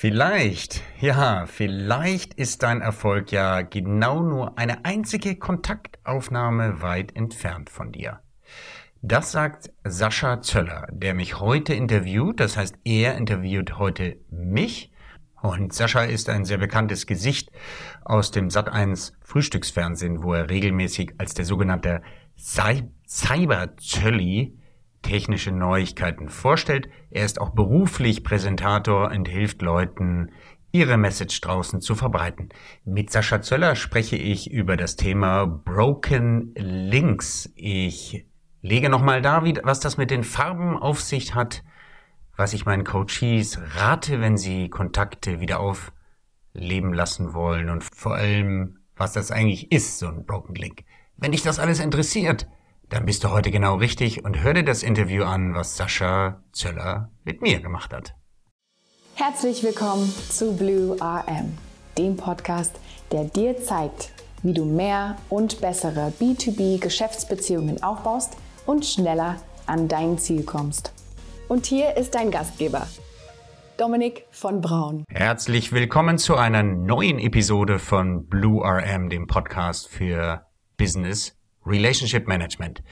Vielleicht, ja, vielleicht ist dein Erfolg ja genau nur eine einzige Kontaktaufnahme weit entfernt von dir. Das sagt Sascha Zöller, der mich heute interviewt. Das heißt, er interviewt heute mich. Und Sascha ist ein sehr bekanntes Gesicht aus dem Sat1 Frühstücksfernsehen, wo er regelmäßig als der sogenannte Cyber-Zölli technische Neuigkeiten vorstellt. Er ist auch beruflich Präsentator und hilft Leuten, ihre Message draußen zu verbreiten. Mit Sascha Zöller spreche ich über das Thema Broken Links. Ich lege nochmal da, was das mit den Farben auf sich hat, was ich meinen Coaches rate, wenn sie Kontakte wieder aufleben lassen wollen und vor allem, was das eigentlich ist, so ein Broken Link. Wenn dich das alles interessiert, dann bist du heute genau richtig und hör dir das Interview an, was Sascha Zöller mit mir gemacht hat. Herzlich willkommen zu Blue RM, dem Podcast, der dir zeigt, wie du mehr und bessere B2B-Geschäftsbeziehungen aufbaust und schneller an dein Ziel kommst. Und hier ist dein Gastgeber, Dominik von Braun. Herzlich willkommen zu einer neuen Episode von Blue RM, dem Podcast für Business Relationship Management.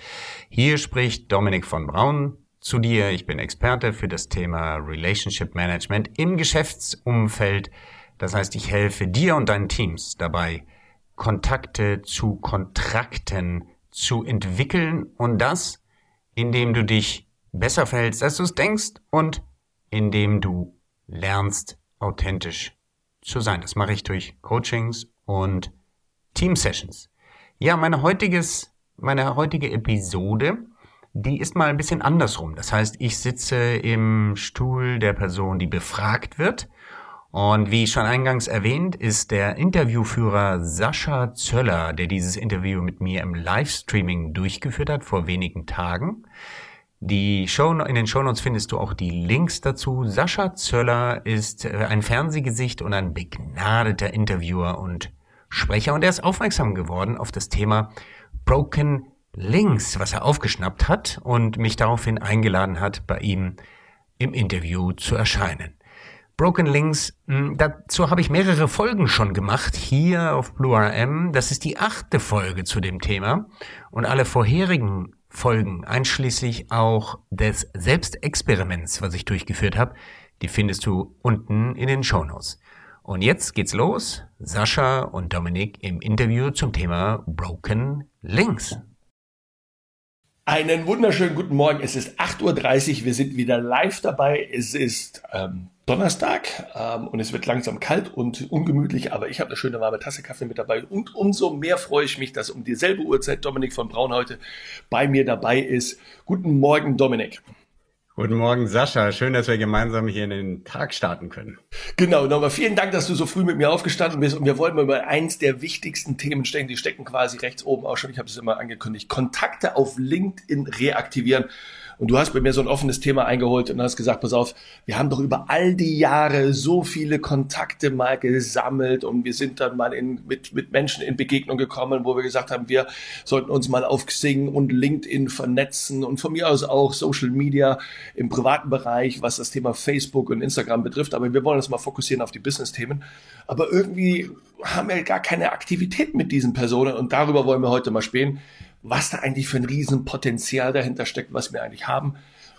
Hier spricht Dominik von Braun zu dir. Ich bin Experte für das Thema Relationship Management im Geschäftsumfeld. Das heißt, ich helfe dir und deinen Teams dabei, Kontakte zu Kontrakten zu entwickeln und das, indem du dich besser verhältst, als du es denkst und indem du lernst, authentisch zu sein. Das mache ich durch Coachings und Team Sessions. Ja, meine heutiges, meine heutige Episode, die ist mal ein bisschen andersrum. Das heißt, ich sitze im Stuhl der Person, die befragt wird. Und wie schon eingangs erwähnt, ist der Interviewführer Sascha Zöller, der dieses Interview mit mir im Livestreaming durchgeführt hat vor wenigen Tagen. Die Show, in den Shownotes findest du auch die Links dazu. Sascha Zöller ist ein Fernsehgesicht und ein begnadeter Interviewer und Sprecher und er ist aufmerksam geworden auf das Thema Broken Links, was er aufgeschnappt hat und mich daraufhin eingeladen hat, bei ihm im Interview zu erscheinen. Broken Links, hm, dazu habe ich mehrere Folgen schon gemacht, hier auf Blue RM. Das ist die achte Folge zu dem Thema. Und alle vorherigen Folgen, einschließlich auch des Selbstexperiments, was ich durchgeführt habe, die findest du unten in den Show Notes. Und jetzt geht's los. Sascha und Dominik im Interview zum Thema Broken Links. Einen wunderschönen guten Morgen. Es ist 8.30 Uhr. Wir sind wieder live dabei. Es ist ähm, Donnerstag ähm, und es wird langsam kalt und ungemütlich, aber ich habe eine schöne warme Tasse Kaffee mit dabei. Und umso mehr freue ich mich, dass um dieselbe Uhrzeit Dominik von Braun heute bei mir dabei ist. Guten Morgen, Dominik. Guten Morgen, Sascha. Schön, dass wir gemeinsam hier in den Tag starten können. Genau, nochmal vielen Dank, dass du so früh mit mir aufgestanden bist. Und wir wollen mal über eins der wichtigsten Themen stecken. Die stecken quasi rechts oben auch schon. Ich habe es immer angekündigt. Kontakte auf LinkedIn reaktivieren. Und du hast bei mir so ein offenes Thema eingeholt und hast gesagt, pass auf, wir haben doch über all die Jahre so viele Kontakte mal gesammelt und wir sind dann mal in, mit, mit Menschen in Begegnung gekommen, wo wir gesagt haben, wir sollten uns mal auf Xing und LinkedIn vernetzen und von mir aus auch Social Media im privaten Bereich, was das Thema Facebook und Instagram betrifft. Aber wir wollen uns mal fokussieren auf die Business-Themen. Aber irgendwie haben wir gar keine Aktivität mit diesen Personen und darüber wollen wir heute mal spähen was da eigentlich für ein Riesenpotenzial dahinter steckt, was wir eigentlich haben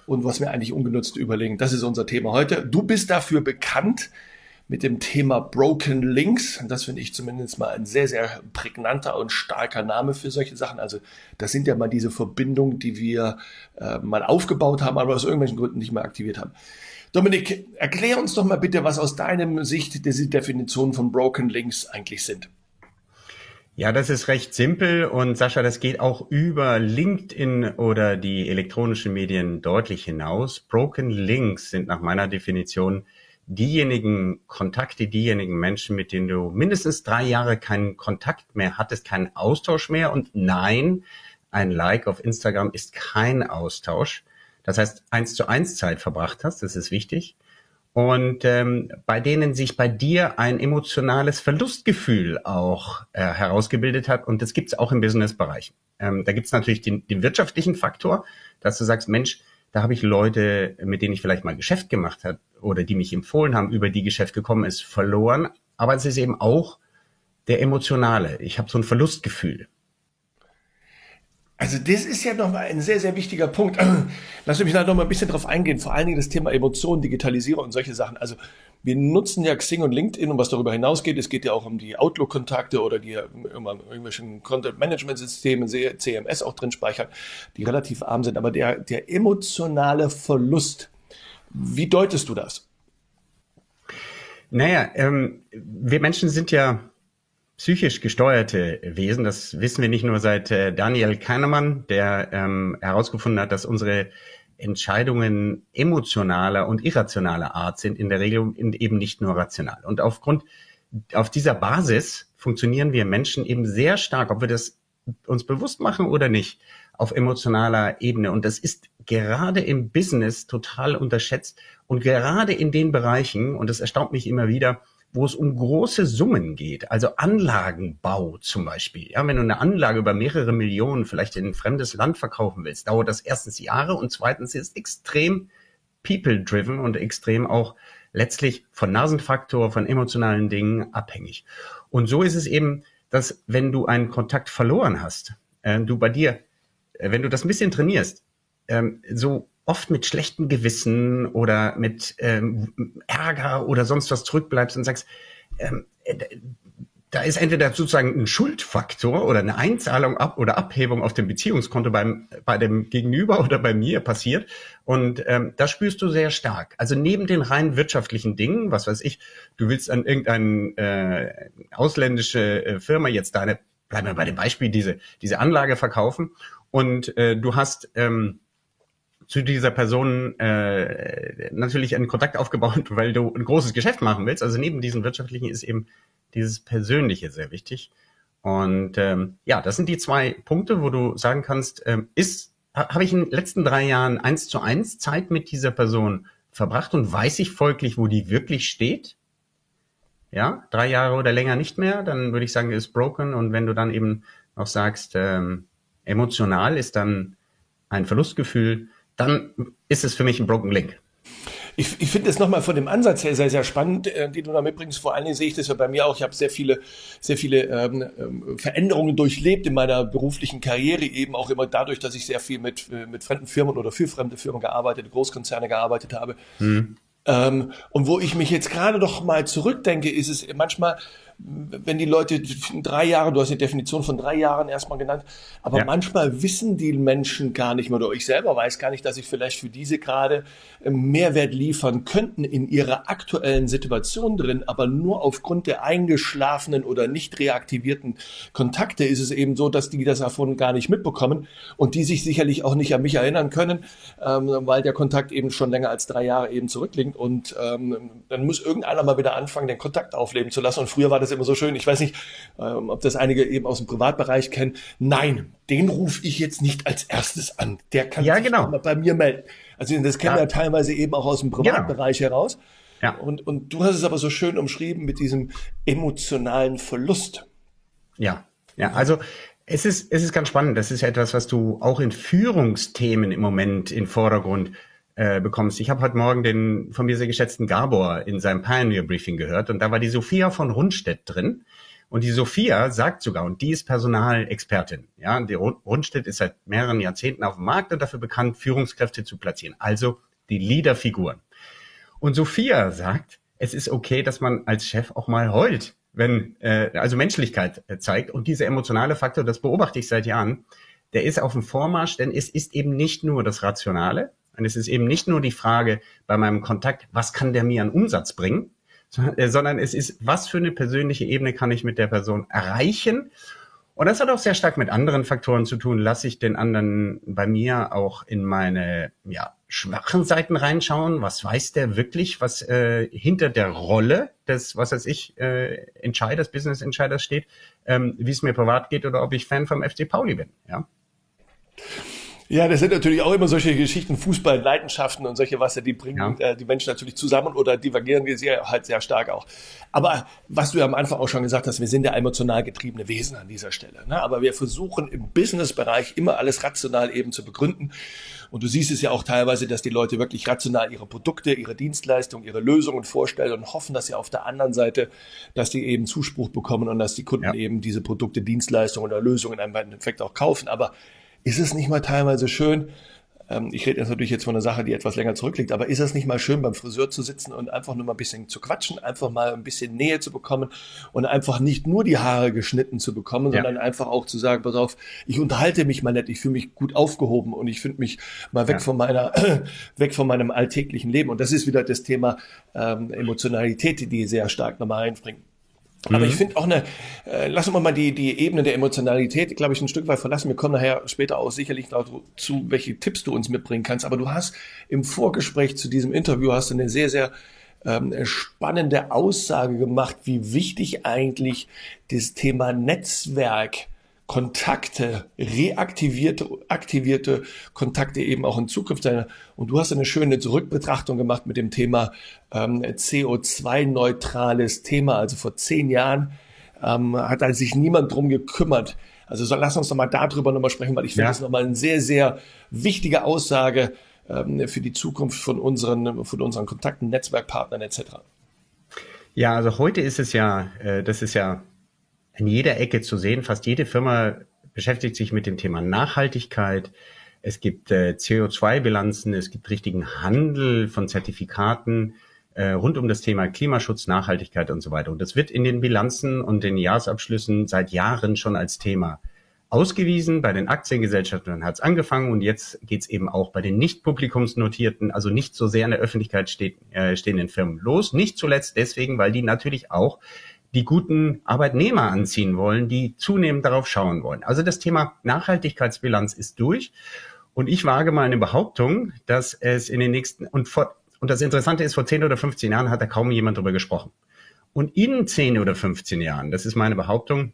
und was wir eigentlich ungenutzt überlegen. Das ist unser Thema heute. Du bist dafür bekannt mit dem Thema Broken Links. Das finde ich zumindest mal ein sehr, sehr prägnanter und starker Name für solche Sachen. Also das sind ja mal diese Verbindungen, die wir äh, mal aufgebaut haben, aber aus irgendwelchen Gründen nicht mehr aktiviert haben. Dominik, erklär uns doch mal bitte, was aus deinem Sicht diese Definitionen von Broken Links eigentlich sind. Ja, das ist recht simpel und Sascha, das geht auch über LinkedIn oder die elektronischen Medien deutlich hinaus. Broken Links sind nach meiner Definition diejenigen Kontakte, diejenigen Menschen, mit denen du mindestens drei Jahre keinen Kontakt mehr hattest, keinen Austausch mehr. Und nein, ein Like auf Instagram ist kein Austausch. Das heißt, eins zu eins Zeit verbracht hast, das ist wichtig und ähm, bei denen sich bei dir ein emotionales Verlustgefühl auch äh, herausgebildet hat. Und das gibt's auch im Businessbereich. Ähm, da gibt's natürlich den, den wirtschaftlichen Faktor, dass du sagst, Mensch, Da habe ich Leute, mit denen ich vielleicht mal Geschäft gemacht habe oder die mich empfohlen haben, über die Geschäft gekommen ist, verloren. Aber es ist eben auch der emotionale. Ich habe so ein Verlustgefühl. Also das ist ja nochmal ein sehr, sehr wichtiger Punkt. Lass mich da nochmal ein bisschen drauf eingehen. Vor allen Dingen das Thema Emotionen, Digitalisierung und solche Sachen. Also wir nutzen ja Xing und LinkedIn und was darüber hinausgeht. Es geht ja auch um die Outlook-Kontakte oder die irgendwelchen Content-Management-Systemen, CMS auch drin speichern, die relativ arm sind. Aber der, der emotionale Verlust, wie deutest du das? Naja, ähm, wir Menschen sind ja psychisch gesteuerte Wesen. Das wissen wir nicht nur seit äh, Daniel Kahnemann, der ähm, herausgefunden hat, dass unsere Entscheidungen emotionaler und irrationaler Art sind, in der Regel eben nicht nur rational. Und aufgrund, auf dieser Basis funktionieren wir Menschen eben sehr stark, ob wir das uns bewusst machen oder nicht, auf emotionaler Ebene. Und das ist gerade im Business total unterschätzt und gerade in den Bereichen, und das erstaunt mich immer wieder, wo es um große Summen geht, also Anlagenbau zum Beispiel. Ja, wenn du eine Anlage über mehrere Millionen vielleicht in ein fremdes Land verkaufen willst, dauert das erstens Jahre und zweitens ist extrem people-driven und extrem auch letztlich von Nasenfaktor, von emotionalen Dingen abhängig. Und so ist es eben, dass wenn du einen Kontakt verloren hast, äh, du bei dir, äh, wenn du das ein bisschen trainierst, ähm, so oft mit schlechtem Gewissen oder mit ähm, Ärger oder sonst was zurückbleibst und sagst, ähm, äh, da ist entweder sozusagen ein Schuldfaktor oder eine Einzahlung ab oder Abhebung auf dem Beziehungskonto beim bei dem Gegenüber oder bei mir passiert und ähm, das spürst du sehr stark. Also neben den rein wirtschaftlichen Dingen, was weiß ich, du willst an irgendeine äh, ausländische äh, Firma jetzt deine, bleiben wir bei dem Beispiel diese diese Anlage verkaufen und äh, du hast ähm, zu dieser Person äh, natürlich einen Kontakt aufgebaut, weil du ein großes Geschäft machen willst. Also neben diesem wirtschaftlichen ist eben dieses Persönliche sehr wichtig. Und ähm, ja, das sind die zwei Punkte, wo du sagen kannst, ähm, ist habe ich in den letzten drei Jahren eins zu eins Zeit mit dieser Person verbracht und weiß ich folglich, wo die wirklich steht? Ja, drei Jahre oder länger nicht mehr, dann würde ich sagen, ist broken. Und wenn du dann eben noch sagst, ähm, emotional ist dann ein Verlustgefühl, dann ist es für mich ein Broken Link. Ich, ich finde es nochmal von dem Ansatz her sehr, sehr spannend, äh, den du da mitbringst. Vor allen Dingen sehe ich das ja bei mir auch. Ich habe sehr viele, sehr viele ähm, ähm, Veränderungen durchlebt in meiner beruflichen Karriere, eben auch immer dadurch, dass ich sehr viel mit, äh, mit fremden Firmen oder für fremde Firmen gearbeitet, Großkonzerne gearbeitet habe. Hm. Ähm, und wo ich mich jetzt gerade doch mal zurückdenke, ist es manchmal, wenn die Leute drei Jahre, du hast die Definition von drei Jahren erstmal genannt, aber ja. manchmal wissen die Menschen gar nicht mehr, oder ich selber weiß gar nicht, dass ich vielleicht für diese gerade ähm, Mehrwert liefern könnten in ihrer aktuellen Situation drin, aber nur aufgrund der eingeschlafenen oder nicht reaktivierten Kontakte ist es eben so, dass die das davon gar nicht mitbekommen und die sich sicherlich auch nicht an mich erinnern können, ähm, weil der Kontakt eben schon länger als drei Jahre eben zurückliegt und ähm, dann muss irgendeiner mal wieder anfangen, den Kontakt aufleben zu lassen und früher war das das immer so schön. Ich weiß nicht, ähm, ob das einige eben aus dem Privatbereich kennen. Nein, den rufe ich jetzt nicht als erstes an. Der kann ja, sich genau. bei mir melden. Also das kennen ja. wir teilweise eben auch aus dem Privatbereich genau. heraus. Ja. Und, und du hast es aber so schön umschrieben mit diesem emotionalen Verlust. Ja, ja, also es ist, es ist ganz spannend. Das ist ja etwas, was du auch in Führungsthemen im Moment in Vordergrund äh, bekommst. Ich habe heute Morgen den von mir sehr geschätzten Gabor in seinem Pioneer Briefing gehört und da war die Sophia von Rundstedt drin. Und die Sophia sagt sogar, und die ist Personalexpertin. Ja, die Rundstedt ist seit mehreren Jahrzehnten auf dem Markt und dafür bekannt, Führungskräfte zu platzieren. Also die Leaderfiguren. Und Sophia sagt, es ist okay, dass man als Chef auch mal heult, wenn äh, also Menschlichkeit äh, zeigt. Und dieser emotionale Faktor, das beobachte ich seit Jahren, der ist auf dem Vormarsch, denn es ist eben nicht nur das Rationale, und es ist eben nicht nur die Frage bei meinem Kontakt, was kann der mir an Umsatz bringen, äh, sondern es ist, was für eine persönliche Ebene kann ich mit der Person erreichen. Und das hat auch sehr stark mit anderen Faktoren zu tun. Lasse ich den anderen bei mir auch in meine ja, schwachen Seiten reinschauen? Was weiß der wirklich, was äh, hinter der Rolle des, was weiß ich, äh, Entscheiders, Business-Entscheiders steht, ähm, wie es mir privat geht oder ob ich Fan vom FC Pauli bin? Ja. Ja, das sind natürlich auch immer solche Geschichten, Fußball, Leidenschaften und solche Wasser, die bringen ja. äh, die Menschen natürlich zusammen oder divergieren wir sehr, halt sehr stark auch. Aber was du ja am Anfang auch schon gesagt hast, wir sind ja emotional getriebene Wesen an dieser Stelle. Ne? Aber wir versuchen im Business-Bereich immer alles rational eben zu begründen. Und du siehst es ja auch teilweise, dass die Leute wirklich rational ihre Produkte, ihre Dienstleistungen, ihre Lösungen vorstellen und hoffen, dass sie auf der anderen Seite, dass die eben Zuspruch bekommen und dass die Kunden ja. eben diese Produkte, Dienstleistungen oder Lösungen im Endeffekt auch kaufen. Aber ist es nicht mal teilweise schön, ähm, ich rede jetzt natürlich jetzt von einer Sache, die etwas länger zurückliegt, aber ist es nicht mal schön, beim Friseur zu sitzen und einfach nur mal ein bisschen zu quatschen, einfach mal ein bisschen Nähe zu bekommen und einfach nicht nur die Haare geschnitten zu bekommen, ja. sondern einfach auch zu sagen, pass auf, ich unterhalte mich mal nett, ich fühle mich gut aufgehoben und ich finde mich mal weg ja. von meiner, weg von meinem alltäglichen Leben. Und das ist wieder das Thema ähm, Emotionalität, die sehr stark nochmal einbringen. Aber ich mhm. finde auch eine, äh, lassen wir mal die, die Ebene der Emotionalität, glaube ich, ein Stück weit verlassen. Wir kommen nachher später auch sicherlich dazu, welche Tipps du uns mitbringen kannst. Aber du hast im Vorgespräch zu diesem Interview hast du eine sehr, sehr ähm, spannende Aussage gemacht, wie wichtig eigentlich das Thema Netzwerk Kontakte, reaktivierte, aktivierte Kontakte eben auch in Zukunft sein. Und du hast eine schöne Zurückbetrachtung gemacht mit dem Thema ähm, CO2-neutrales Thema. Also vor zehn Jahren ähm, hat also sich niemand drum gekümmert. Also so, lass uns doch mal darüber nochmal sprechen, weil ich finde ja. das nochmal eine sehr, sehr wichtige Aussage ähm, für die Zukunft von unseren, von unseren Kontakten, Netzwerkpartnern etc. Ja, also heute ist es ja, äh, das ist ja in jeder Ecke zu sehen. Fast jede Firma beschäftigt sich mit dem Thema Nachhaltigkeit. Es gibt äh, CO2-Bilanzen, es gibt richtigen Handel von Zertifikaten äh, rund um das Thema Klimaschutz, Nachhaltigkeit und so weiter. Und das wird in den Bilanzen und den Jahresabschlüssen seit Jahren schon als Thema ausgewiesen. Bei den Aktiengesellschaften hat es angefangen und jetzt geht es eben auch bei den nicht publikumsnotierten, also nicht so sehr in der Öffentlichkeit steht, äh, stehenden Firmen los. Nicht zuletzt deswegen, weil die natürlich auch die guten Arbeitnehmer anziehen wollen, die zunehmend darauf schauen wollen. Also das Thema Nachhaltigkeitsbilanz ist durch. Und ich wage mal eine Behauptung, dass es in den nächsten, und, vor, und das Interessante ist, vor 10 oder 15 Jahren hat da kaum jemand drüber gesprochen. Und in 10 oder 15 Jahren, das ist meine Behauptung,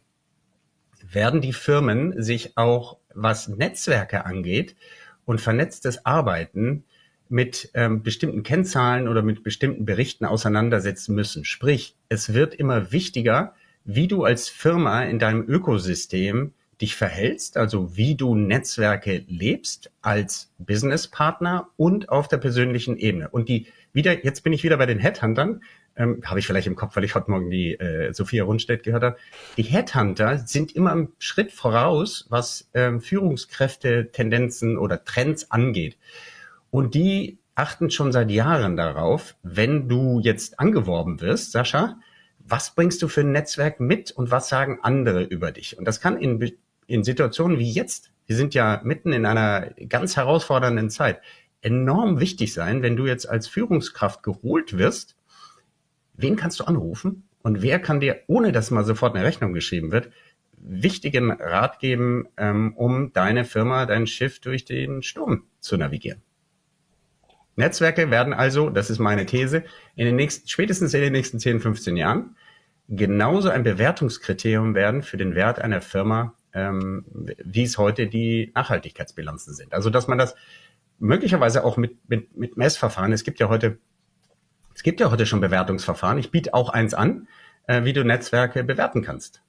werden die Firmen sich auch, was Netzwerke angeht und vernetztes Arbeiten, mit ähm, bestimmten Kennzahlen oder mit bestimmten Berichten auseinandersetzen müssen. Sprich, es wird immer wichtiger, wie du als Firma in deinem Ökosystem dich verhältst, also wie du Netzwerke lebst als Businesspartner und auf der persönlichen Ebene. Und die wieder, jetzt bin ich wieder bei den Headhuntern, ähm, habe ich vielleicht im Kopf, weil ich heute Morgen die äh, Sophia Rundstedt gehört habe. Die Headhunter sind immer einen Schritt voraus, was ähm, Führungskräfte, Tendenzen oder Trends angeht. Und die achten schon seit Jahren darauf, wenn du jetzt angeworben wirst, Sascha, was bringst du für ein Netzwerk mit und was sagen andere über dich? Und das kann in, in Situationen wie jetzt, wir sind ja mitten in einer ganz herausfordernden Zeit, enorm wichtig sein, wenn du jetzt als Führungskraft geholt wirst. Wen kannst du anrufen? Und wer kann dir, ohne dass mal sofort eine Rechnung geschrieben wird, wichtigen Rat geben, ähm, um deine Firma, dein Schiff durch den Sturm zu navigieren? Netzwerke werden also, das ist meine These, in den nächsten, spätestens in den nächsten 10, 15 Jahren genauso ein Bewertungskriterium werden für den Wert einer Firma, ähm, wie es heute die Nachhaltigkeitsbilanzen sind. Also dass man das möglicherweise auch mit, mit, mit Messverfahren, es gibt ja heute, es gibt ja heute schon Bewertungsverfahren, ich biete auch eins an, äh, wie du Netzwerke bewerten kannst.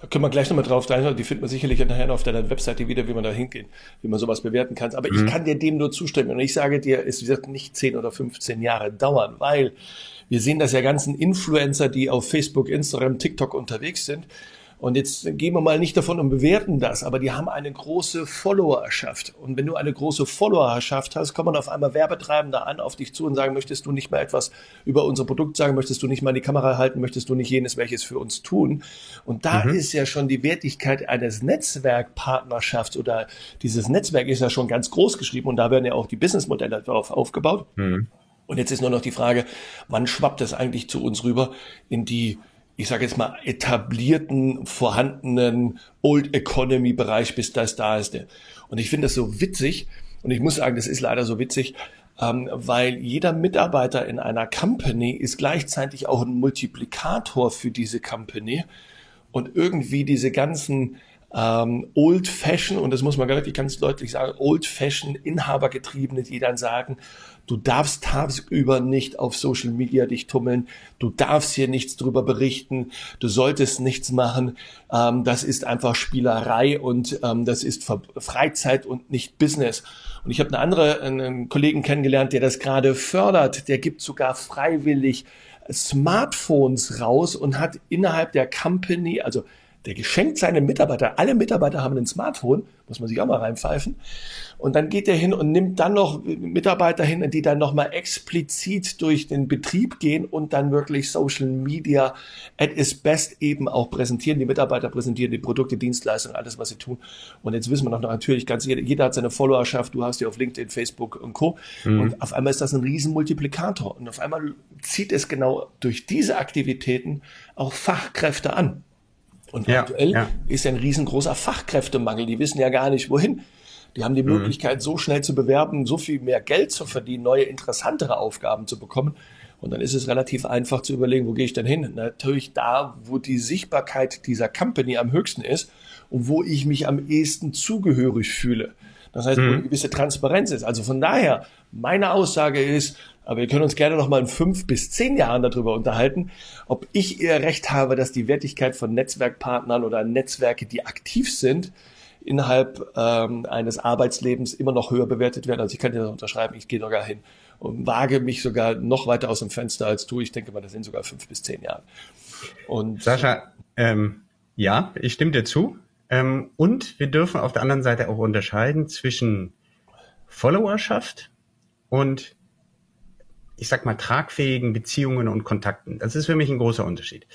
Da können wir gleich nochmal drauf rein, die findet man sicherlich nachher auf deiner Webseite wieder, wie man da hingehen, wie man sowas bewerten kann. Aber mhm. ich kann dir dem nur zustimmen. Und ich sage dir, es wird nicht 10 oder 15 Jahre dauern, weil wir sehen das ja ganzen Influencer, die auf Facebook, Instagram, TikTok unterwegs sind und jetzt gehen wir mal nicht davon und bewerten das, aber die haben eine große Followerschaft. Und wenn du eine große Followerschaft hast, kommen auf einmal Werbetreibende an auf dich zu und sagen, möchtest du nicht mal etwas über unser Produkt sagen, möchtest du nicht mal die Kamera halten, möchtest du nicht jenes welches für uns tun? Und da mhm. ist ja schon die Wertigkeit eines Netzwerkpartnerschafts oder dieses Netzwerk ist ja schon ganz groß geschrieben und da werden ja auch die Businessmodelle darauf aufgebaut. Mhm. Und jetzt ist nur noch die Frage, wann schwappt das eigentlich zu uns rüber in die ich sage jetzt mal, etablierten, vorhandenen Old Economy Bereich, bis das da ist. Und ich finde das so witzig, und ich muss sagen, das ist leider so witzig, ähm, weil jeder Mitarbeiter in einer Company ist gleichzeitig auch ein Multiplikator für diese Company. Und irgendwie diese ganzen ähm, Old Fashion, und das muss man wirklich ganz deutlich sagen, Old Fashion, Inhabergetriebene, die dann sagen, du darfst tagsüber nicht auf Social Media dich tummeln, du darfst hier nichts drüber berichten, du solltest nichts machen, ähm, das ist einfach Spielerei und ähm, das ist Freizeit und nicht Business. Und ich habe eine andere, einen Kollegen kennengelernt, der das gerade fördert, der gibt sogar freiwillig Smartphones raus und hat innerhalb der Company, also der geschenkt seine Mitarbeiter, alle Mitarbeiter haben ein Smartphone, muss man sich auch mal reinpfeifen. Und dann geht er hin und nimmt dann noch Mitarbeiter hin, die dann nochmal explizit durch den Betrieb gehen und dann wirklich Social Media at its best eben auch präsentieren. Die Mitarbeiter präsentieren die Produkte, Dienstleistungen, alles, was sie tun. Und jetzt wissen wir noch natürlich ganz, jeder, jeder hat seine Followerschaft, du hast die auf LinkedIn, Facebook und Co. Mhm. Und auf einmal ist das ein Riesenmultiplikator. Und auf einmal zieht es genau durch diese Aktivitäten auch Fachkräfte an. Und ja, aktuell ja. ist ein riesengroßer Fachkräftemangel. Die wissen ja gar nicht, wohin. Die haben die mhm. Möglichkeit, so schnell zu bewerben, so viel mehr Geld zu verdienen, neue, interessantere Aufgaben zu bekommen. Und dann ist es relativ einfach zu überlegen, wo gehe ich denn hin? Natürlich da, wo die Sichtbarkeit dieser Company am höchsten ist und wo ich mich am ehesten zugehörig fühle. Das heißt, wo mhm. eine gewisse Transparenz ist. Also von daher, meine Aussage ist, aber wir können uns gerne noch mal in fünf bis zehn Jahren darüber unterhalten, ob ich eher recht habe, dass die Wertigkeit von Netzwerkpartnern oder Netzwerke, die aktiv sind, innerhalb ähm, eines Arbeitslebens immer noch höher bewertet werden. Also ich kann dir das unterschreiben, ich gehe sogar hin und wage mich sogar noch weiter aus dem Fenster als du. Ich denke mal, das sind sogar fünf bis zehn Jahre. Und Sascha, ähm, ja, ich stimme dir zu. Ähm, und wir dürfen auf der anderen Seite auch unterscheiden zwischen Followerschaft und ich sag mal, tragfähigen Beziehungen und Kontakten. Das ist für mich ein großer Unterschied.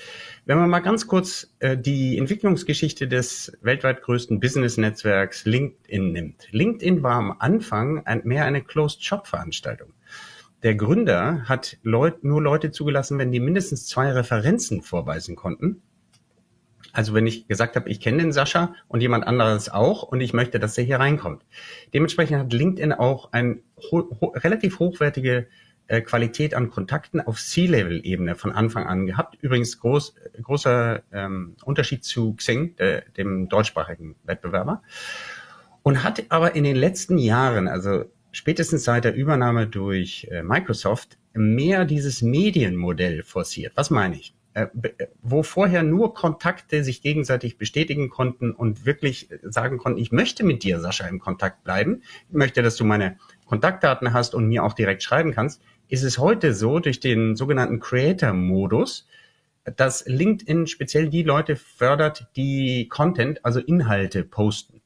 Wenn man mal ganz kurz äh, die Entwicklungsgeschichte des weltweit größten Business-Netzwerks LinkedIn nimmt. LinkedIn war am Anfang ein, mehr eine Closed-Shop-Veranstaltung. Der Gründer hat Leut, nur Leute zugelassen, wenn die mindestens zwei Referenzen vorweisen konnten. Also wenn ich gesagt habe, ich kenne den Sascha und jemand anderes auch und ich möchte, dass er hier reinkommt. Dementsprechend hat LinkedIn auch ein ho ho relativ hochwertige äh, Qualität an Kontakten auf C-Level-Ebene von Anfang an gehabt. Übrigens groß, großer ähm, Unterschied zu Xing, äh, dem deutschsprachigen Wettbewerber. Und hat aber in den letzten Jahren, also spätestens seit der Übernahme durch äh, Microsoft, mehr dieses Medienmodell forciert. Was meine ich? Äh, äh, wo vorher nur Kontakte sich gegenseitig bestätigen konnten und wirklich sagen konnten, ich möchte mit dir, Sascha, im Kontakt bleiben. Ich möchte, dass du meine Kontaktdaten hast und mir auch direkt schreiben kannst ist es heute so, durch den sogenannten Creator-Modus, dass LinkedIn speziell die Leute fördert, die Content, also Inhalte posten.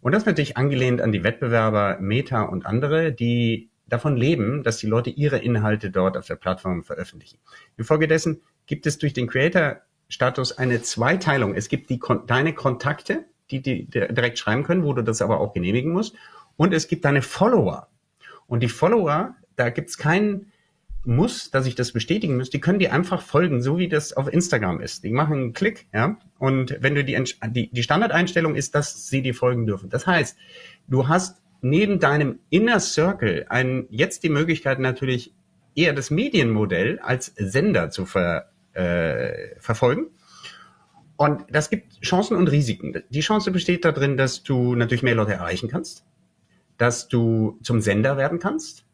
Und das natürlich angelehnt an die Wettbewerber Meta und andere, die davon leben, dass die Leute ihre Inhalte dort auf der Plattform veröffentlichen. Infolgedessen gibt es durch den Creator-Status eine Zweiteilung. Es gibt die, deine Kontakte, die, die direkt schreiben können, wo du das aber auch genehmigen musst. Und es gibt deine Follower. Und die Follower da gibt's keinen Muss, dass ich das bestätigen muss. Die können dir einfach folgen, so wie das auf Instagram ist. Die machen einen Klick, ja. Und wenn du die, die, die Standardeinstellung ist, dass sie dir folgen dürfen. Das heißt, du hast neben deinem Inner Circle ein, jetzt die Möglichkeit natürlich eher das Medienmodell als Sender zu ver, äh, verfolgen. Und das gibt Chancen und Risiken. Die Chance besteht darin, dass du natürlich mehr Leute erreichen kannst, dass du zum Sender werden kannst,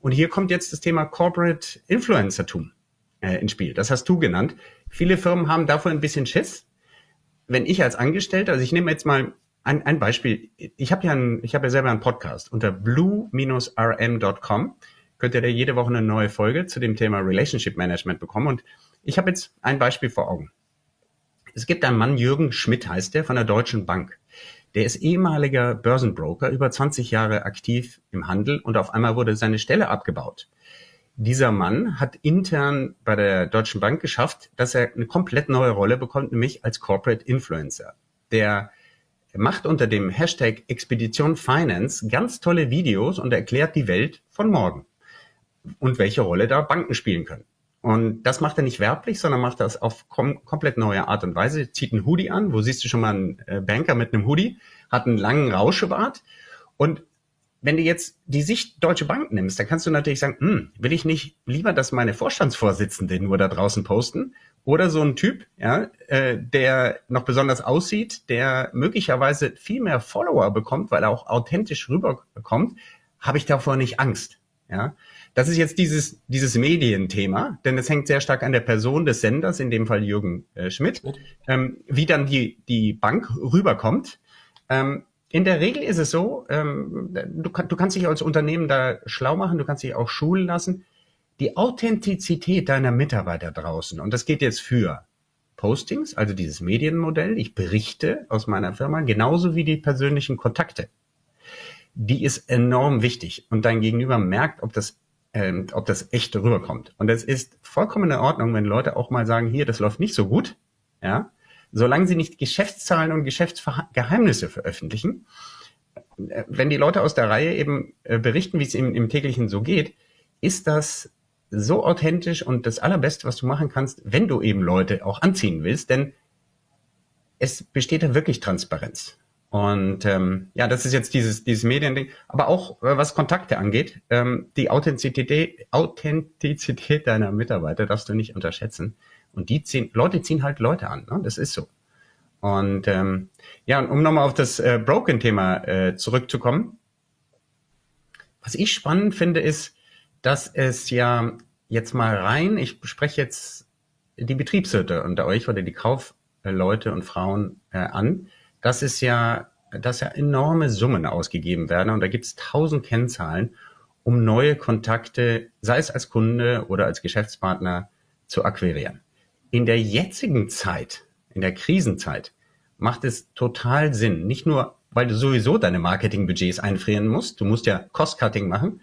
und hier kommt jetzt das Thema Corporate Influencertum äh, ins Spiel. Das hast du genannt. Viele Firmen haben davor ein bisschen Schiss. Wenn ich als Angestellter, also ich nehme jetzt mal ein, ein Beispiel. Ich habe ja, ein, ich habe ja selber einen Podcast unter blue-rm.com. Könnt ihr da jede Woche eine neue Folge zu dem Thema Relationship Management bekommen. Und ich habe jetzt ein Beispiel vor Augen. Es gibt einen Mann, Jürgen Schmidt heißt der, von der Deutschen Bank. Der ist ehemaliger Börsenbroker, über 20 Jahre aktiv im Handel und auf einmal wurde seine Stelle abgebaut. Dieser Mann hat intern bei der Deutschen Bank geschafft, dass er eine komplett neue Rolle bekommt, nämlich als Corporate Influencer. Der macht unter dem Hashtag Expedition Finance ganz tolle Videos und erklärt die Welt von morgen und welche Rolle da Banken spielen können. Und das macht er nicht werblich, sondern macht das auf kom komplett neue Art und Weise. Zieht einen Hoodie an, wo siehst du schon mal einen äh, Banker mit einem Hoodie, hat einen langen Rauschebart. Und wenn du jetzt die Sicht Deutsche Bank nimmst, dann kannst du natürlich sagen, hm, will ich nicht lieber, dass meine Vorstandsvorsitzende nur da draußen posten Oder so ein Typ, ja, äh, der noch besonders aussieht, der möglicherweise viel mehr Follower bekommt, weil er auch authentisch rüberkommt, habe ich davor nicht Angst. Ja, das ist jetzt dieses, dieses Medienthema, denn es hängt sehr stark an der Person des Senders, in dem Fall Jürgen äh, Schmidt, ähm, wie dann die, die Bank rüberkommt. Ähm, in der Regel ist es so, ähm, du, du kannst dich als Unternehmen da schlau machen, du kannst dich auch schulen lassen. Die Authentizität deiner Mitarbeiter draußen, und das geht jetzt für Postings, also dieses Medienmodell, ich berichte aus meiner Firma, genauso wie die persönlichen Kontakte die ist enorm wichtig und dein Gegenüber merkt, ob das ähm, ob das echt rüberkommt. Und es ist vollkommen in Ordnung, wenn Leute auch mal sagen, hier, das läuft nicht so gut, ja, solange sie nicht Geschäftszahlen und Geschäftsgeheimnisse veröffentlichen. Äh, wenn die Leute aus der Reihe eben äh, berichten, wie es im, im täglichen so geht, ist das so authentisch und das allerbeste, was du machen kannst, wenn du eben Leute auch anziehen willst, denn es besteht da wirklich Transparenz. Und ähm, ja, das ist jetzt dieses, dieses Mediending. Aber auch äh, was Kontakte angeht, ähm, die Authentizität, Authentizität deiner Mitarbeiter darfst du nicht unterschätzen. Und die ziehen, Leute ziehen halt Leute an, ne? das ist so. Und ähm, ja, um nochmal auf das äh, Broken-Thema äh, zurückzukommen. Was ich spannend finde, ist, dass es ja jetzt mal rein, ich spreche jetzt die Betriebswirte unter euch oder die Kaufleute und Frauen äh, an, dass es ja, dass ja enorme Summen ausgegeben werden und da gibt es tausend Kennzahlen, um neue Kontakte, sei es als Kunde oder als Geschäftspartner, zu akquirieren. In der jetzigen Zeit, in der Krisenzeit, macht es total Sinn, nicht nur, weil du sowieso deine Marketingbudgets einfrieren musst, du musst ja Cost-Cutting machen,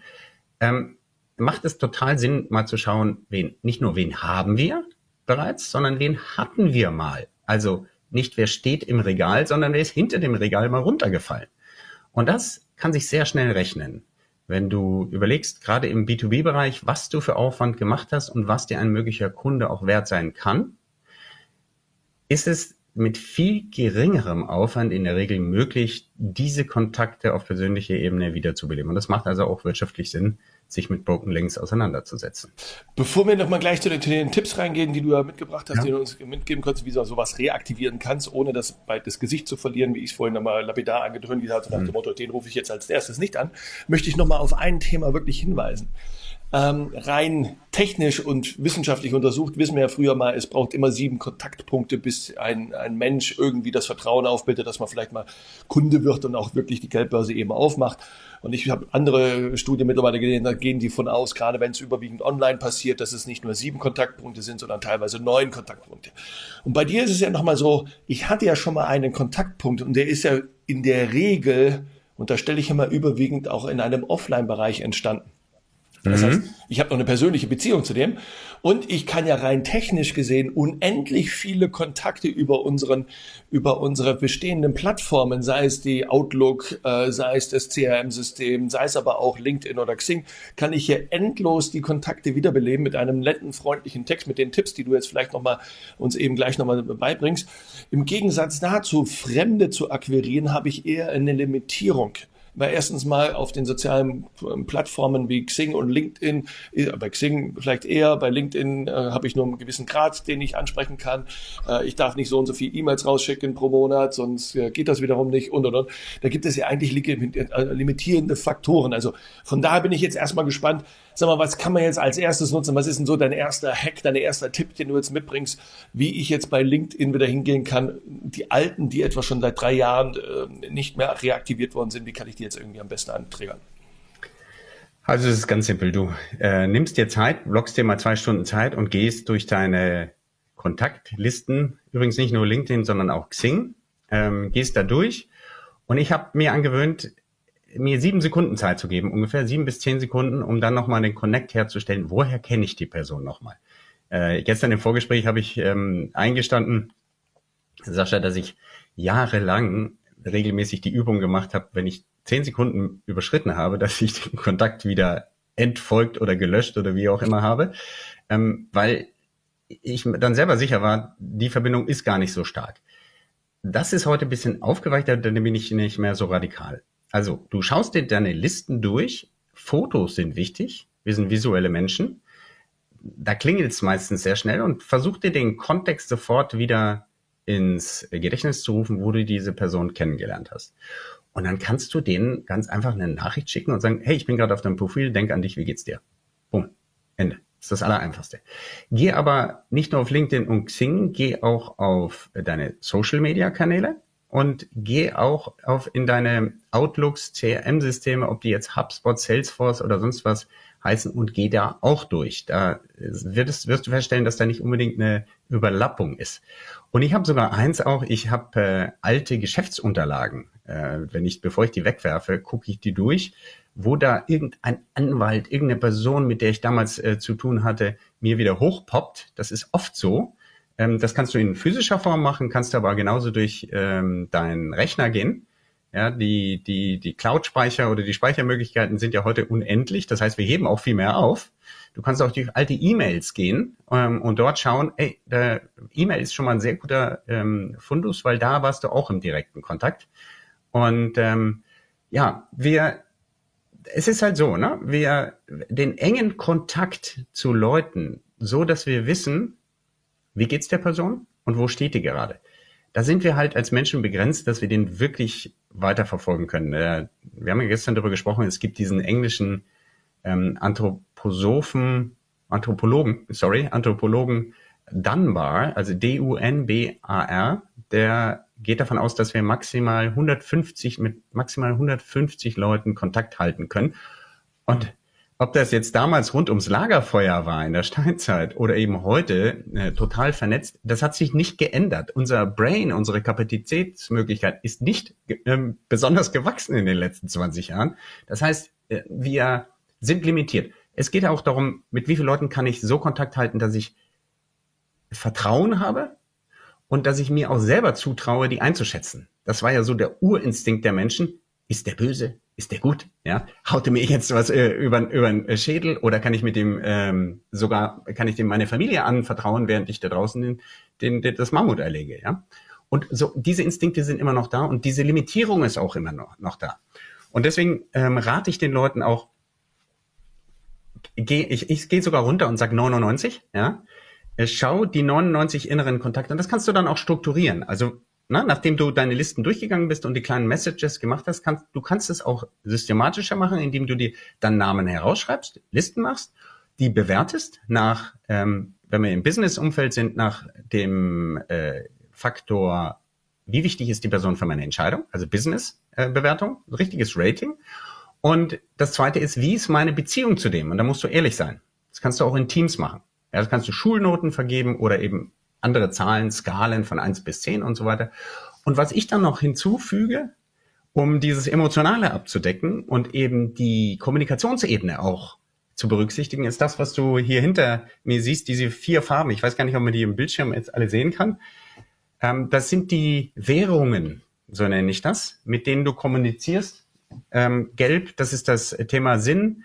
ähm, macht es total Sinn, mal zu schauen, wen, nicht nur wen haben wir bereits, sondern wen hatten wir mal. Also nicht wer steht im Regal, sondern wer ist hinter dem Regal mal runtergefallen. Und das kann sich sehr schnell rechnen. Wenn du überlegst, gerade im B2B-Bereich, was du für Aufwand gemacht hast und was dir ein möglicher Kunde auch wert sein kann, ist es mit viel geringerem Aufwand in der Regel möglich, diese Kontakte auf persönlicher Ebene wiederzubeleben. Und das macht also auch wirtschaftlich Sinn, sich mit Broken Links auseinanderzusetzen. Bevor wir nochmal gleich zu den, zu den, Tipps reingehen, die du ja mitgebracht hast, ja. die du uns mitgeben kannst, wie du sowas reaktivieren kannst, ohne das, das Gesicht zu verlieren, wie ich es vorhin nochmal lapidar angedröhnt habe, nach dem mhm. Motto, den rufe ich jetzt als erstes nicht an, möchte ich nochmal auf ein Thema wirklich hinweisen ähm, rein technisch und wissenschaftlich untersucht, wissen wir ja früher mal, es braucht immer sieben Kontaktpunkte, bis ein, ein Mensch irgendwie das Vertrauen aufbildet, dass man vielleicht mal Kunde wird und auch wirklich die Geldbörse eben aufmacht. Und ich habe andere Studien mittlerweile gesehen, da gehen die von aus, gerade wenn es überwiegend online passiert, dass es nicht nur sieben Kontaktpunkte sind, sondern teilweise neun Kontaktpunkte. Und bei dir ist es ja nochmal so, ich hatte ja schon mal einen Kontaktpunkt und der ist ja in der Regel, und da stelle ich immer überwiegend auch in einem Offline-Bereich entstanden. Das mhm. heißt, ich habe noch eine persönliche Beziehung zu dem und ich kann ja rein technisch gesehen unendlich viele Kontakte über unseren über unsere bestehenden Plattformen, sei es die Outlook, äh, sei es das CRM-System, sei es aber auch LinkedIn oder Xing, kann ich hier endlos die Kontakte wiederbeleben mit einem netten, freundlichen Text, mit den Tipps, die du jetzt vielleicht noch mal uns eben gleich noch mal beibringst. Im Gegensatz dazu, Fremde zu akquirieren, habe ich eher eine Limitierung weil erstens mal auf den sozialen ähm, Plattformen wie Xing und LinkedIn, äh, bei Xing vielleicht eher, bei LinkedIn äh, habe ich nur einen gewissen Grad, den ich ansprechen kann. Äh, ich darf nicht so und so viel E-Mails rausschicken pro Monat, sonst äh, geht das wiederum nicht und und und. Da gibt es ja eigentlich äh, limitierende Faktoren. Also von daher bin ich jetzt erstmal gespannt, Sag mal, was kann man jetzt als erstes nutzen? Was ist denn so dein erster Hack, dein erster Tipp, den du jetzt mitbringst, wie ich jetzt bei LinkedIn wieder hingehen kann? Die alten, die etwa schon seit drei Jahren äh, nicht mehr reaktiviert worden sind, wie kann ich die jetzt irgendwie am besten anträgern? Also es ist ganz simpel. Du äh, nimmst dir Zeit, blockst dir mal zwei Stunden Zeit und gehst durch deine Kontaktlisten, übrigens nicht nur LinkedIn, sondern auch Xing, ähm, gehst da durch. Und ich habe mir angewöhnt, mir sieben Sekunden Zeit zu geben, ungefähr sieben bis zehn Sekunden, um dann nochmal den Connect herzustellen. Woher kenne ich die Person nochmal? Äh, gestern im Vorgespräch habe ich ähm, eingestanden, Sascha, dass ich jahrelang regelmäßig die Übung gemacht habe, wenn ich zehn Sekunden überschritten habe, dass ich den Kontakt wieder entfolgt oder gelöscht oder wie auch immer habe, ähm, weil ich dann selber sicher war, die Verbindung ist gar nicht so stark. Das ist heute ein bisschen aufgeweichter, dann bin ich nicht mehr so radikal. Also, du schaust dir deine Listen durch. Fotos sind wichtig. Wir sind visuelle Menschen. da klingelt es meistens sehr schnell und versuch dir den Kontext sofort wieder ins Gedächtnis zu rufen, wo du diese Person kennengelernt hast. Und dann kannst du denen ganz einfach eine Nachricht schicken und sagen, hey, ich bin gerade auf deinem Profil, denk an dich, wie geht's dir? Boom. Ende. Das ist das Allereinfachste. Geh aber nicht nur auf LinkedIn und Xing, geh auch auf deine Social Media Kanäle und geh auch auf in deine Outlooks CRM Systeme, ob die jetzt HubSpot, Salesforce oder sonst was heißen und geh da auch durch. Da wirst, wirst du feststellen, dass da nicht unbedingt eine Überlappung ist. Und ich habe sogar eins auch, ich habe äh, alte Geschäftsunterlagen. Äh, wenn ich, bevor ich die wegwerfe, gucke ich die durch, wo da irgendein Anwalt, irgendeine Person, mit der ich damals äh, zu tun hatte, mir wieder hochpoppt. Das ist oft so. Ähm, das kannst du in physischer Form machen, kannst aber genauso durch ähm, deinen Rechner gehen ja, die, die, die Cloud-Speicher oder die Speichermöglichkeiten sind ja heute unendlich. Das heißt, wir heben auch viel mehr auf. Du kannst auch durch alte E-Mails gehen ähm, und dort schauen, ey, der E-Mail ist schon mal ein sehr guter ähm, Fundus, weil da warst du auch im direkten Kontakt. Und ähm, ja, wir, es ist halt so, ne? Wir den engen Kontakt zu Leuten, so dass wir wissen, wie geht's der Person und wo steht die gerade da sind wir halt als Menschen begrenzt, dass wir den wirklich weiterverfolgen können. Äh, wir haben ja gestern darüber gesprochen, es gibt diesen englischen ähm, Anthroposophen, Anthropologen, sorry, Anthropologen Dunbar, also D-U-N-B-A-R, der geht davon aus, dass wir maximal 150 mit maximal 150 Leuten Kontakt halten können. Und ob das jetzt damals rund ums Lagerfeuer war in der Steinzeit oder eben heute äh, total vernetzt, das hat sich nicht geändert. Unser Brain, unsere Kapazitätsmöglichkeit ist nicht äh, besonders gewachsen in den letzten 20 Jahren. Das heißt, äh, wir sind limitiert. Es geht auch darum, mit wie vielen Leuten kann ich so Kontakt halten, dass ich Vertrauen habe und dass ich mir auch selber zutraue, die einzuschätzen. Das war ja so der Urinstinkt der Menschen. Ist der böse? Ist der gut? Ja, haut er mir jetzt was äh, über über den Schädel oder kann ich mit dem ähm, sogar kann ich dem meine Familie anvertrauen, während ich da draußen den, den, den das Mammut erlege? Ja, und so diese Instinkte sind immer noch da und diese Limitierung ist auch immer noch noch da. Und deswegen ähm, rate ich den Leuten auch, geh, ich, ich gehe sogar runter und sag 99, ja. Äh, schau die 99 inneren Kontakte und das kannst du dann auch strukturieren. Also na, nachdem du deine Listen durchgegangen bist und die kleinen Messages gemacht hast, kannst du kannst es auch systematischer machen, indem du dir dann Namen herausschreibst, Listen machst, die bewertest nach, ähm, wenn wir im Business-Umfeld sind, nach dem äh, Faktor, wie wichtig ist die Person für meine Entscheidung, also Business-Bewertung, äh, richtiges Rating. Und das zweite ist, wie ist meine Beziehung zu dem? Und da musst du ehrlich sein. Das kannst du auch in Teams machen. Ja, das kannst du Schulnoten vergeben oder eben andere Zahlen, Skalen von eins bis zehn und so weiter. Und was ich dann noch hinzufüge, um dieses Emotionale abzudecken und eben die Kommunikationsebene auch zu berücksichtigen, ist das, was du hier hinter mir siehst, diese vier Farben. Ich weiß gar nicht, ob man die im Bildschirm jetzt alle sehen kann. Ähm, das sind die Währungen, so nenne ich das, mit denen du kommunizierst. Ähm, gelb, das ist das Thema Sinn.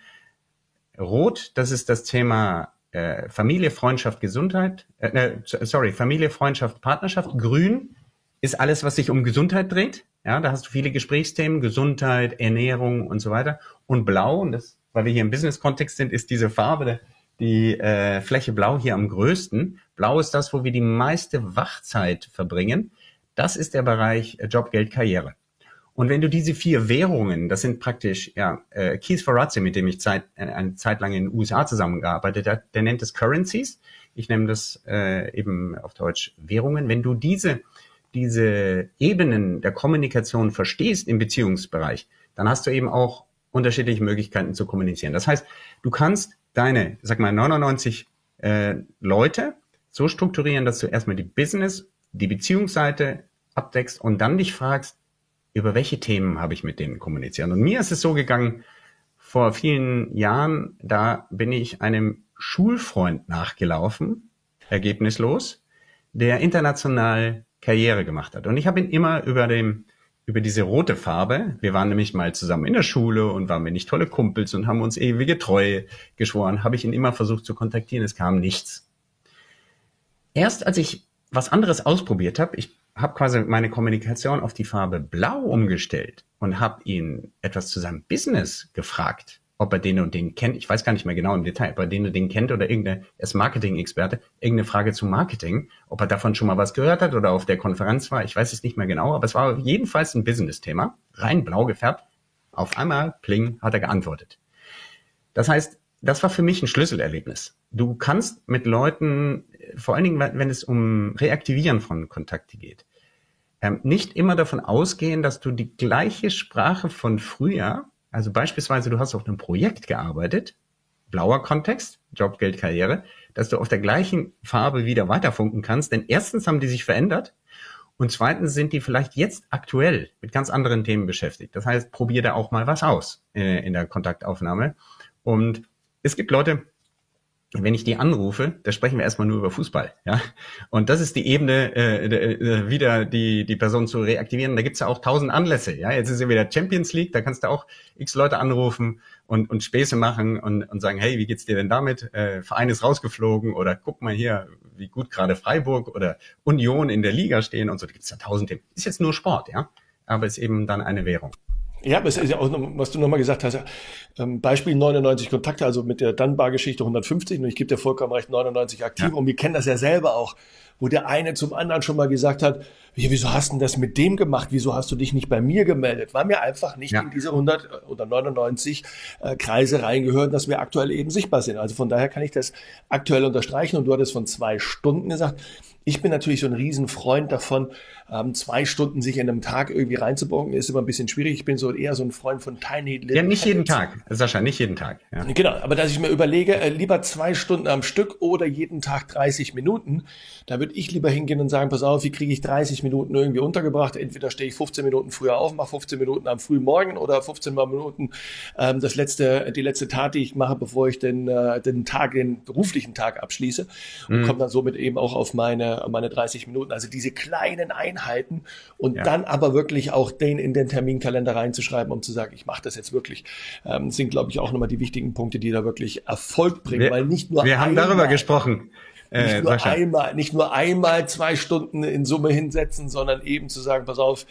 Rot, das ist das Thema äh, Familie, Freundschaft, Gesundheit, äh, ne, sorry, Familie, Freundschaft, Partnerschaft. Grün ist alles, was sich um Gesundheit dreht. Ja, da hast du viele Gesprächsthemen, Gesundheit, Ernährung und so weiter. Und Blau, und das, weil wir hier im Business-Kontext sind, ist diese Farbe, die äh, Fläche Blau hier am größten. Blau ist das, wo wir die meiste Wachzeit verbringen. Das ist der Bereich äh, Job, Geld, Karriere. Und wenn du diese vier Währungen, das sind praktisch, ja, äh, Keith Ferrazzi, mit dem ich Zeit, äh, eine Zeit lang in den USA zusammengearbeitet habe, der nennt es Currencies. Ich nenne das äh, eben auf Deutsch Währungen. Wenn du diese, diese Ebenen der Kommunikation verstehst im Beziehungsbereich, dann hast du eben auch unterschiedliche Möglichkeiten zu kommunizieren. Das heißt, du kannst deine, sag mal, 99 äh, Leute so strukturieren, dass du erstmal die Business, die Beziehungsseite abdeckst und dann dich fragst, über welche Themen habe ich mit denen kommuniziert. Und mir ist es so gegangen, vor vielen Jahren, da bin ich einem Schulfreund nachgelaufen, ergebnislos, der international Karriere gemacht hat. Und ich habe ihn immer über dem über diese rote Farbe, wir waren nämlich mal zusammen in der Schule und waren wir nicht tolle Kumpels und haben uns ewige Treue geschworen, habe ich ihn immer versucht zu kontaktieren, es kam nichts. Erst als ich was anderes ausprobiert habe, ich habe quasi meine Kommunikation auf die Farbe Blau umgestellt und habe ihn etwas zu seinem Business gefragt, ob er den und den kennt. Ich weiß gar nicht mehr genau im Detail, ob er den und den kennt oder irgendeine, er ist Marketing-Experte, irgendeine Frage zu Marketing, ob er davon schon mal was gehört hat oder auf der Konferenz war. Ich weiß es nicht mehr genau, aber es war jedenfalls ein Business-Thema, rein blau gefärbt. Auf einmal, pling, hat er geantwortet. Das heißt, das war für mich ein Schlüsselerlebnis. Du kannst mit Leuten, vor allen Dingen, wenn es um Reaktivieren von Kontakte geht, ähm, nicht immer davon ausgehen, dass du die gleiche Sprache von früher also beispielsweise, du hast auf einem Projekt gearbeitet, blauer Kontext, Job, Geld, Karriere, dass du auf der gleichen Farbe wieder weiterfunken kannst. Denn erstens haben die sich verändert und zweitens sind die vielleicht jetzt aktuell mit ganz anderen Themen beschäftigt. Das heißt, probier da auch mal was aus äh, in der Kontaktaufnahme. Und es gibt Leute, wenn ich die anrufe, da sprechen wir erstmal nur über Fußball, ja. Und das ist die Ebene, äh, äh, wieder die die Person zu reaktivieren. Da gibt's ja auch tausend Anlässe, ja. Jetzt ist ja wieder Champions League, da kannst du auch x Leute anrufen und und Späße machen und und sagen, hey, wie geht's dir denn damit? Äh, Verein ist rausgeflogen oder guck mal hier, wie gut gerade Freiburg oder Union in der Liga stehen und so. Da gibt's ja tausend Themen. Ist jetzt nur Sport, ja, aber ist eben dann eine Währung. Ja, aber es ist ja auch, was du nochmal gesagt hast, ähm, Beispiel 99 Kontakte, also mit der Dunbar-Geschichte 150, und ich gebe dir vollkommen recht, 99 aktive, ja. und wir kennen das ja selber auch, wo der eine zum anderen schon mal gesagt hat, wieso hast du das mit dem gemacht? Wieso hast du dich nicht bei mir gemeldet? Weil mir einfach nicht ja. in diese 100 oder 99 äh, Kreise reingehören, dass wir aktuell eben sichtbar sind. Also von daher kann ich das aktuell unterstreichen, und du hattest von zwei Stunden gesagt, ich bin natürlich so ein Riesenfreund davon, ähm, zwei Stunden sich in einem Tag irgendwie reinzubauen, ist immer ein bisschen schwierig. Ich bin so eher so ein Freund von Tiny Little. Ja, nicht jeden Tag, Sascha, nicht jeden Tag. Ja. Genau, aber dass ich mir überlege, äh, lieber zwei Stunden am Stück oder jeden Tag 30 Minuten, da würde ich lieber hingehen und sagen, pass auf, wie kriege ich 30 Minuten irgendwie untergebracht? Entweder stehe ich 15 Minuten früher auf, mache 15 Minuten am frühen Morgen oder 15 Minuten ähm, das letzte, die letzte Tat, die ich mache, bevor ich den, äh, den Tag, den beruflichen Tag abschließe und mhm. komme dann somit eben auch auf meine, meine 30 Minuten. Also diese kleinen Einheiten und ja. dann aber wirklich auch den in den Terminkalender reinzuschreiben, um zu sagen, ich mache das jetzt wirklich, ähm, sind, glaube ich, auch nochmal die wichtigen Punkte, die da wirklich Erfolg bringen, wir, weil nicht nur Wir haben darüber gesprochen. Nicht äh, nur einmal, nicht nur einmal zwei Stunden in Summe hinsetzen, sondern eben zu sagen, pass auf,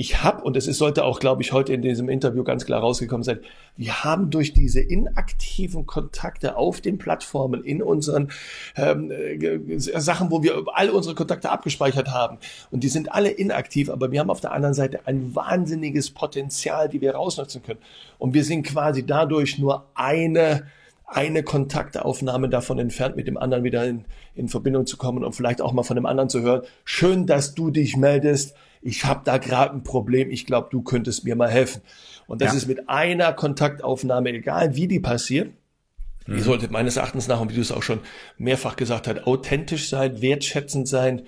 ich habe, und es ist, sollte auch, glaube ich, heute in diesem Interview ganz klar rausgekommen sein, wir haben durch diese inaktiven Kontakte auf den Plattformen, in unseren ähm, äh, Sachen, wo wir all unsere Kontakte abgespeichert haben, und die sind alle inaktiv, aber wir haben auf der anderen Seite ein wahnsinniges Potenzial, die wir rausnutzen können. Und wir sind quasi dadurch nur eine eine Kontaktaufnahme davon entfernt, mit dem anderen wieder in, in Verbindung zu kommen und vielleicht auch mal von dem anderen zu hören. Schön, dass du dich meldest ich habe da gerade ein Problem, ich glaube, du könntest mir mal helfen. Und das ja. ist mit einer Kontaktaufnahme, egal wie die passiert, die mhm. sollte meines Erachtens nach, und wie du es auch schon mehrfach gesagt hast, authentisch sein, wertschätzend sein,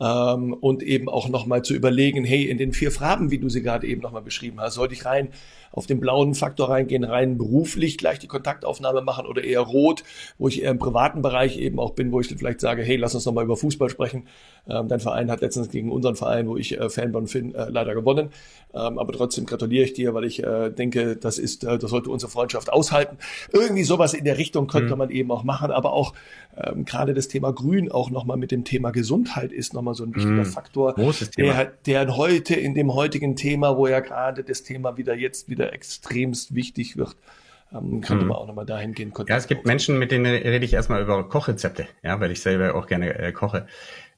ähm, und eben auch nochmal zu überlegen, hey, in den vier Fragen, wie du sie gerade eben nochmal beschrieben hast, sollte ich rein auf den blauen Faktor reingehen, rein beruflich gleich die Kontaktaufnahme machen oder eher rot, wo ich eher im privaten Bereich eben auch bin, wo ich vielleicht sage, hey, lass uns nochmal über Fußball sprechen. Ähm, dein Verein hat letztens gegen unseren Verein, wo ich äh, Fan bin, äh, leider gewonnen. Ähm, aber trotzdem gratuliere ich dir, weil ich äh, denke, das ist, äh, das sollte unsere Freundschaft aushalten. Irgendwie sowas in der Richtung könnte mhm. man eben auch machen, aber auch ähm, gerade das Thema Grün auch nochmal mit dem Thema Gesundheit ist nochmal so ein wichtiger mhm. Faktor, der, der heute in dem heutigen Thema, wo ja gerade das Thema wieder jetzt wieder extremst wichtig wird, ähm, könnte mhm. man auch nochmal dahin gehen. Ja, es gibt Menschen, mit denen rede ich erstmal über Kochrezepte, ja, weil ich selber auch gerne äh, koche.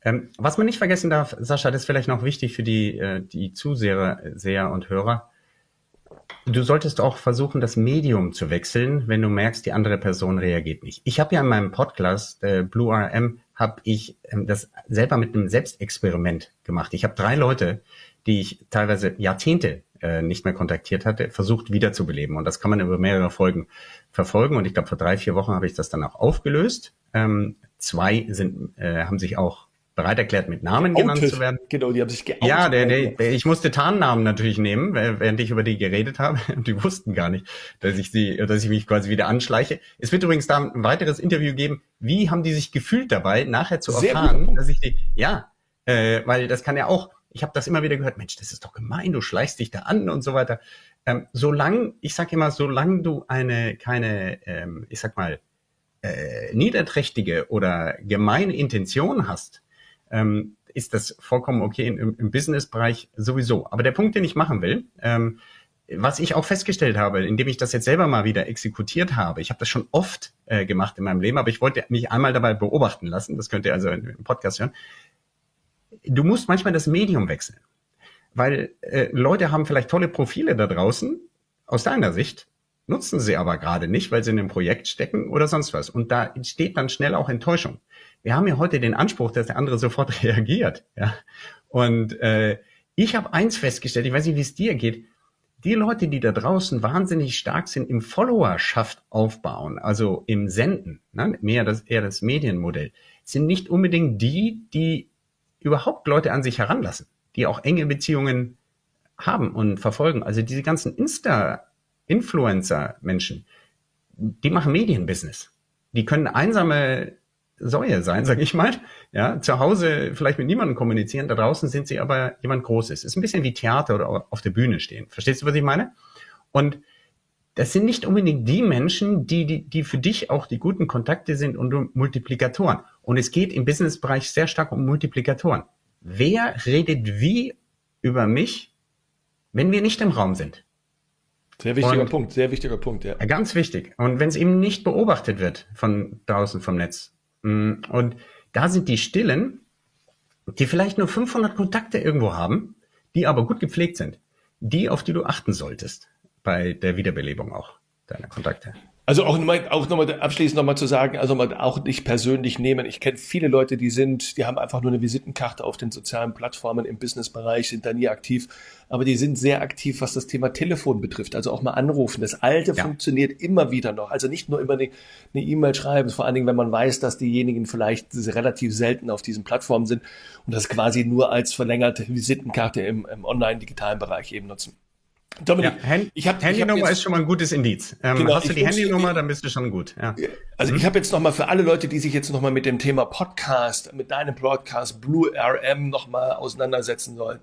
Ähm, was man nicht vergessen darf, Sascha, das ist vielleicht noch wichtig für die, äh, die Zuseher Seher und Hörer. Du solltest auch versuchen, das Medium zu wechseln, wenn du merkst, die andere Person reagiert nicht. Ich habe ja in meinem Podcast äh, Blue RM habe ich ähm, das selber mit einem Selbstexperiment gemacht. Ich habe drei Leute, die ich teilweise Jahrzehnte äh, nicht mehr kontaktiert hatte, versucht wiederzubeleben. Und das kann man über mehrere Folgen verfolgen. Und ich glaube, vor drei, vier Wochen habe ich das dann auch aufgelöst. Ähm, zwei sind, äh, haben sich auch bereit erklärt, mit Namen genannt zu werden. Genau, die haben sich geoutet. Ja, der, der, der, ich musste Tarnnamen natürlich nehmen, während ich über die geredet habe. Die wussten gar nicht, dass ich sie, dass ich mich quasi wieder anschleiche. Es wird übrigens da ein weiteres Interview geben. Wie haben die sich gefühlt dabei, nachher zu erfahren, dass ich die, ja, äh, weil das kann ja auch, ich habe das immer wieder gehört, Mensch, das ist doch gemein, du schleichst dich da an und so weiter. Ähm, solange, ich sag immer, solange du eine, keine, ähm, ich sag mal, äh, niederträchtige oder gemeine Intention hast, ähm, ist das vollkommen okay im, im Business-Bereich sowieso. Aber der Punkt, den ich machen will, ähm, was ich auch festgestellt habe, indem ich das jetzt selber mal wieder exekutiert habe, ich habe das schon oft äh, gemacht in meinem Leben, aber ich wollte mich einmal dabei beobachten lassen, das könnt ihr also im Podcast hören, du musst manchmal das Medium wechseln. Weil äh, Leute haben vielleicht tolle Profile da draußen, aus deiner Sicht, nutzen sie aber gerade nicht, weil sie in einem Projekt stecken oder sonst was. Und da entsteht dann schnell auch Enttäuschung. Wir haben ja heute den Anspruch, dass der andere sofort reagiert. Ja? Und äh, ich habe eins festgestellt, ich weiß nicht, wie es dir geht, die Leute, die da draußen wahnsinnig stark sind im Followerschaft aufbauen, also im Senden, ne, mehr das, eher das Medienmodell, sind nicht unbedingt die, die überhaupt Leute an sich heranlassen, die auch enge Beziehungen haben und verfolgen. Also diese ganzen Insta-Influencer-Menschen, die machen Medienbusiness. Die können einsame Säue sein, sag ich mal. Ja, zu Hause vielleicht mit niemandem kommunizieren, da draußen sind sie aber jemand Großes. Ist ein bisschen wie Theater oder auf der Bühne stehen. Verstehst du, was ich meine? Und das sind nicht unbedingt die Menschen, die, die, die für dich auch die guten Kontakte sind und Multiplikatoren. Und es geht im Businessbereich sehr stark um Multiplikatoren. Wer redet wie über mich, wenn wir nicht im Raum sind? Sehr wichtiger und, Punkt, sehr wichtiger Punkt, ja. Ganz wichtig. Und wenn es eben nicht beobachtet wird von draußen vom Netz, und da sind die Stillen, die vielleicht nur 500 Kontakte irgendwo haben, die aber gut gepflegt sind, die, auf die du achten solltest bei der Wiederbelebung auch deiner Kontakte. Also auch nochmal, auch nochmal abschließend nochmal zu sagen, also mal auch nicht persönlich nehmen. Ich kenne viele Leute, die sind, die haben einfach nur eine Visitenkarte auf den sozialen Plattformen im Businessbereich, sind da nie aktiv, aber die sind sehr aktiv, was das Thema Telefon betrifft. Also auch mal anrufen. Das Alte ja. funktioniert immer wieder noch. Also nicht nur immer eine E-Mail schreiben, vor allen Dingen, wenn man weiß, dass diejenigen vielleicht relativ selten auf diesen Plattformen sind und das quasi nur als verlängerte Visitenkarte im, im online-digitalen Bereich eben nutzen. Dominik, ja, Hand, ich hab, Handynummer ich hab jetzt, ist schon mal ein gutes Indiz. Ähm, genau, hast du die Handynummer, dann bist du schon gut. Ja. Also mhm. ich habe jetzt noch mal für alle Leute, die sich jetzt noch mal mit dem Thema Podcast, mit deinem Broadcast Blue RM noch mal auseinandersetzen sollen,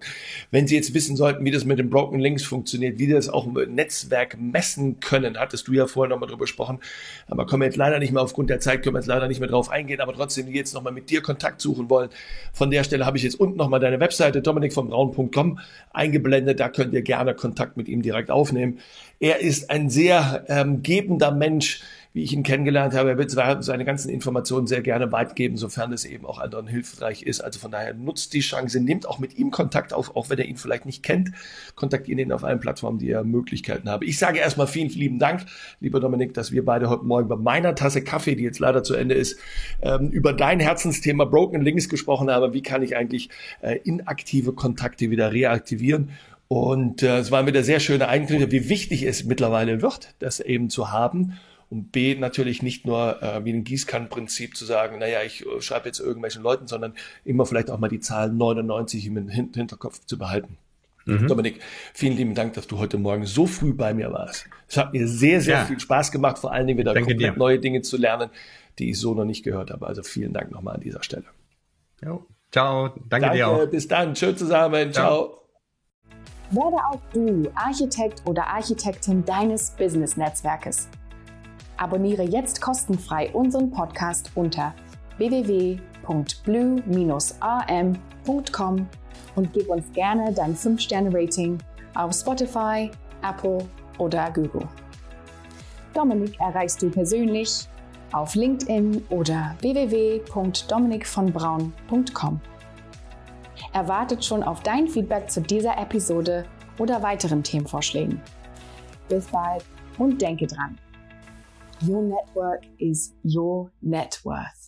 wenn sie jetzt wissen sollten, wie das mit den Broken Links funktioniert, wie das auch im Netzwerk messen können, hattest du ja vorher noch mal drüber gesprochen. Aber kommen wir jetzt leider nicht mehr aufgrund der Zeit, können wir jetzt leider nicht mehr drauf eingehen. Aber trotzdem, die jetzt noch mal mit dir Kontakt suchen wollen, von der Stelle habe ich jetzt unten noch mal deine Webseite dominikvonbraun.com eingeblendet. Da könnt ihr gerne Kontakt mit ihm direkt aufnehmen. Er ist ein sehr ähm, gebender Mensch, wie ich ihn kennengelernt habe. Er wird seine ganzen Informationen sehr gerne weitgeben, sofern es eben auch anderen hilfreich ist. Also von daher nutzt die Chance, nehmt auch mit ihm Kontakt auf, auch wenn er ihn vielleicht nicht kennt. Kontaktiert ihn auf allen Plattformen, die er Möglichkeiten habe. Ich sage erstmal vielen, vielen lieben Dank, lieber Dominik, dass wir beide heute Morgen bei meiner Tasse Kaffee, die jetzt leider zu Ende ist, ähm, über dein Herzensthema Broken Links gesprochen haben. Wie kann ich eigentlich äh, inaktive Kontakte wieder reaktivieren? Und äh, es war wieder sehr schöne Einkünfte, wie wichtig es mittlerweile wird, das eben zu haben. Und B, natürlich nicht nur äh, wie ein Gießkannenprinzip zu sagen, naja, ich äh, schreibe jetzt irgendwelchen Leuten, sondern immer vielleicht auch mal die Zahl 99 im Hinterkopf zu behalten. Mhm. Dominik, vielen lieben Dank, dass du heute Morgen so früh bei mir warst. Es hat mir sehr, sehr ja. viel Spaß gemacht, vor allen Dingen wieder Danke komplett dir. neue Dinge zu lernen, die ich so noch nicht gehört habe. Also vielen Dank nochmal an dieser Stelle. Jo. Ciao. Danke, Danke, dir auch. Bis dann. Tschüss zusammen. Ciao. Ciao. Werde auch du Architekt oder Architektin deines Business-Netzwerkes. Abonniere jetzt kostenfrei unseren Podcast unter www.blue-am.com und gib uns gerne dein 5-Sterne-Rating auf Spotify, Apple oder Google. Dominik erreichst du persönlich auf LinkedIn oder www.dominikvonbraun.com erwartet schon auf dein Feedback zu dieser Episode oder weiteren Themenvorschlägen. Bis bald und denke dran. Your network is your net worth.